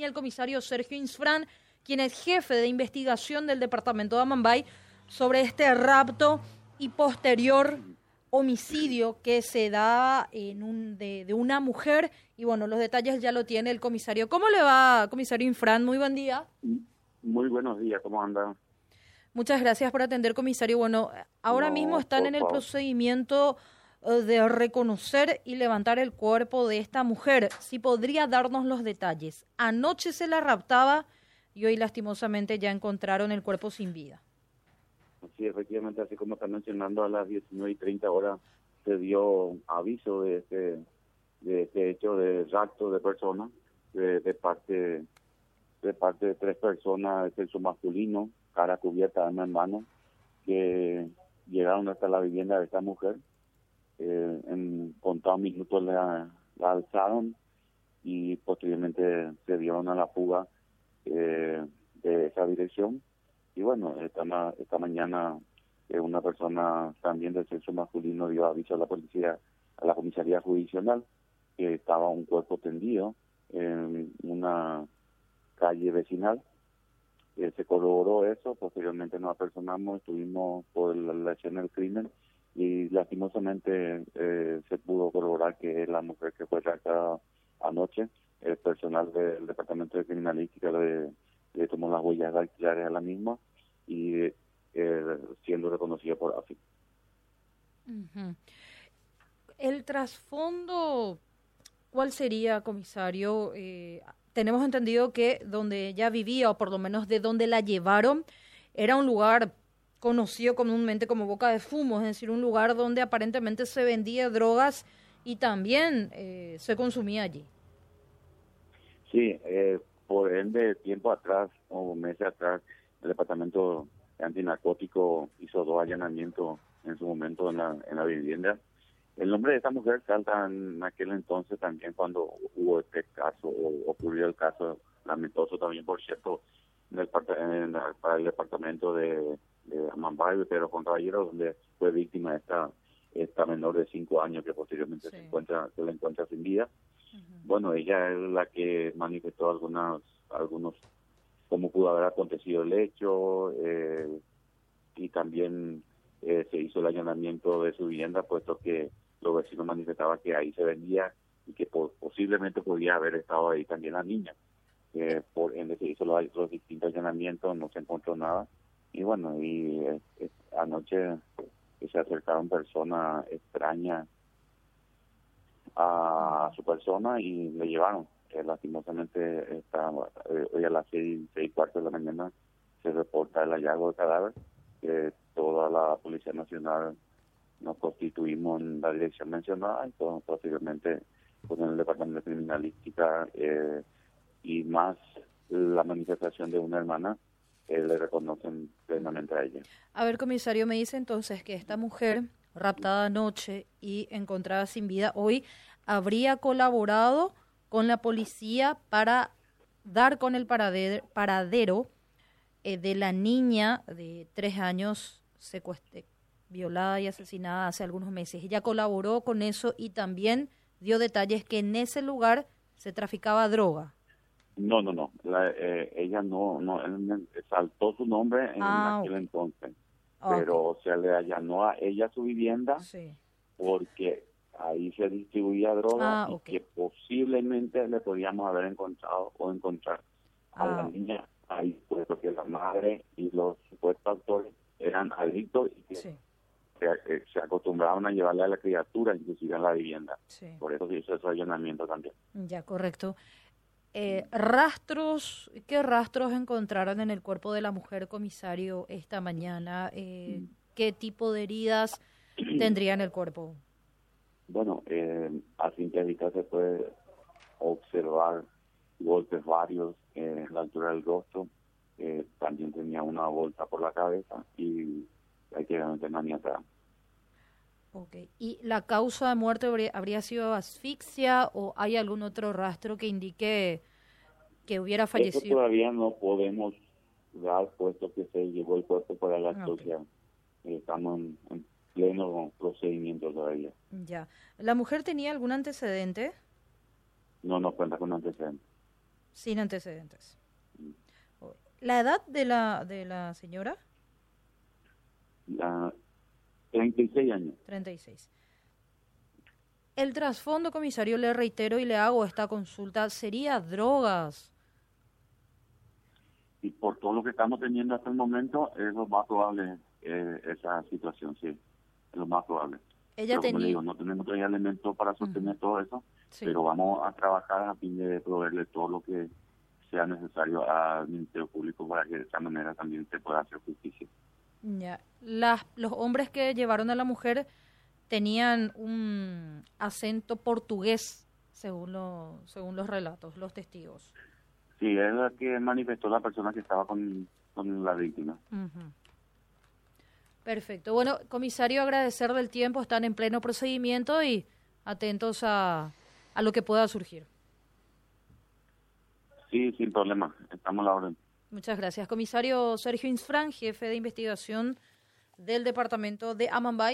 el comisario Sergio Insfran, quien es jefe de investigación del departamento de Amambay, sobre este rapto y posterior homicidio que se da en un, de, de, una mujer. Y bueno, los detalles ya lo tiene el comisario. ¿Cómo le va, comisario Infran? Muy buen día. Muy buenos días, ¿cómo anda? Muchas gracias por atender, comisario. Bueno, ahora no, mismo están en el procedimiento de reconocer y levantar el cuerpo de esta mujer. Si podría darnos los detalles. Anoche se la raptaba y hoy lastimosamente ya encontraron el cuerpo sin vida. Sí, efectivamente, así como están mencionando, a las 19 y 30 horas se dio aviso de este, de este hecho de rapto de personas de, de, parte de parte de tres personas de sexo masculino, cara cubierta, arma en mano, que llegaron hasta la vivienda de esta mujer. Eh, en contados minutos la, alzaron y posteriormente se dieron a la fuga eh, de esa dirección y bueno, esta, esta mañana eh, una persona también del sexo masculino dio aviso a la policía, a la comisaría judicial, que estaba un cuerpo tendido en una calle vecinal. Eh, se corroboró eso, posteriormente nos apersonamos, estuvimos por la, la del crimen y lastimosamente eh, se pudo corroborar que la mujer que fue raptada anoche. El personal del Departamento de Criminalística le, le tomó las huellas dactilares a la misma y eh, siendo reconocida por AFI. El trasfondo, ¿cuál sería, comisario? Eh, tenemos entendido que donde ella vivía, o por lo menos de donde la llevaron, era un lugar conocido comúnmente como Boca de Fumo, es decir, un lugar donde aparentemente se vendía drogas y también eh, se consumía allí. Sí, eh, por ende, tiempo atrás, o meses atrás, el departamento antinarcótico hizo dos allanamientos en su momento en la, en la vivienda. El nombre de esta mujer salta en aquel entonces también cuando hubo este caso, o ocurrió el caso lamentoso también, por cierto, en el, para el departamento de, de Amambay, Pedro Contrallero, donde fue víctima esta esta menor de cinco años que posteriormente sí. se encuentra se la encuentra sin vida. Uh -huh. Bueno, ella es la que manifestó algunas algunos cómo pudo haber acontecido el hecho eh, y también eh, se hizo el allanamiento de su vivienda puesto que los vecinos manifestaban que ahí se vendía y que po posiblemente podía haber estado ahí también la niña. Eh, por ende se hizo los, los, distintos allanamientos, no se encontró nada y bueno, y eh, anoche se acercaron personas extrañas a su persona y le llevaron eh, lastimosamente está, eh, hoy a las seis, seis cuartos de la mañana se reporta el hallazgo del cadáver. que toda la Policía Nacional nos constituimos en la dirección mencionada y todo, posteriormente en el Departamento de Criminalística eh, y más la manifestación de una hermana eh, le reconocen plenamente a ella. A ver, comisario, me dice entonces que esta mujer raptada anoche y encontrada sin vida hoy habría colaborado con la policía para dar con el paradero, paradero eh, de la niña de tres años secuestre, violada y asesinada hace algunos meses. Ella colaboró con eso y también dio detalles que en ese lugar se traficaba droga. No, no, no. La, eh, ella no, no saltó su nombre en ah, aquel okay. entonces, okay. pero se le allanó a ella su vivienda sí. porque ahí se distribuía droga ah, okay. y que posiblemente le podíamos haber encontrado o encontrar a ah. la niña ahí, pues porque la madre y los supuestos actores eran adictos y que sí. se, eh, se, acostumbraban a llevarle a la criatura, inclusive a la vivienda. Sí. Por eso se hizo ese allanamiento también. Ya, correcto. Eh, rastros, ¿qué rastros encontraron en el cuerpo de la mujer comisario esta mañana? Eh, ¿Qué tipo de heridas tendría en el cuerpo? Bueno, eh, a simple vista se puede observar golpes varios en la altura del rostro. Eh, también tenía una bolsa por la cabeza y prácticamente maniatada. Ok. ¿Y la causa de muerte habría, habría, sido asfixia o hay algún otro rastro que indique que hubiera fallecido? Eso todavía no podemos dar, puesto que se llevó el cuerpo para la autopsia. Okay. Estamos en, en pleno procedimiento todavía. Ya. ¿La mujer tenía algún antecedente? No, no cuenta con antecedentes. Sin antecedentes. ¿La edad de la, de la señora? La, 36 años. 36. El trasfondo, comisario, le reitero y le hago esta consulta, ¿sería drogas? Y por todo lo que estamos teniendo hasta el momento, es lo más probable eh, esa situación, sí, es lo más probable. Ella Pero, como tenía... le digo, no tenemos todavía elementos para sostener todo eso, Sí. pero vamos a trabajar a fin de proveerle todo lo que sea necesario al Ministerio Público para que de esta manera también se pueda hacer justicia. Ya. Las, los hombres que llevaron a la mujer tenían un acento portugués, según, lo, según los relatos, los testigos. Sí, es la que manifestó la persona que estaba con, con la víctima. Perfecto. Bueno, comisario, agradecer del tiempo, están en pleno procedimiento y atentos a, a lo que pueda surgir. Sí, sin problema, estamos a la orden. Muchas gracias. Comisario Sergio Insfran, jefe de investigación del departamento de Amambay.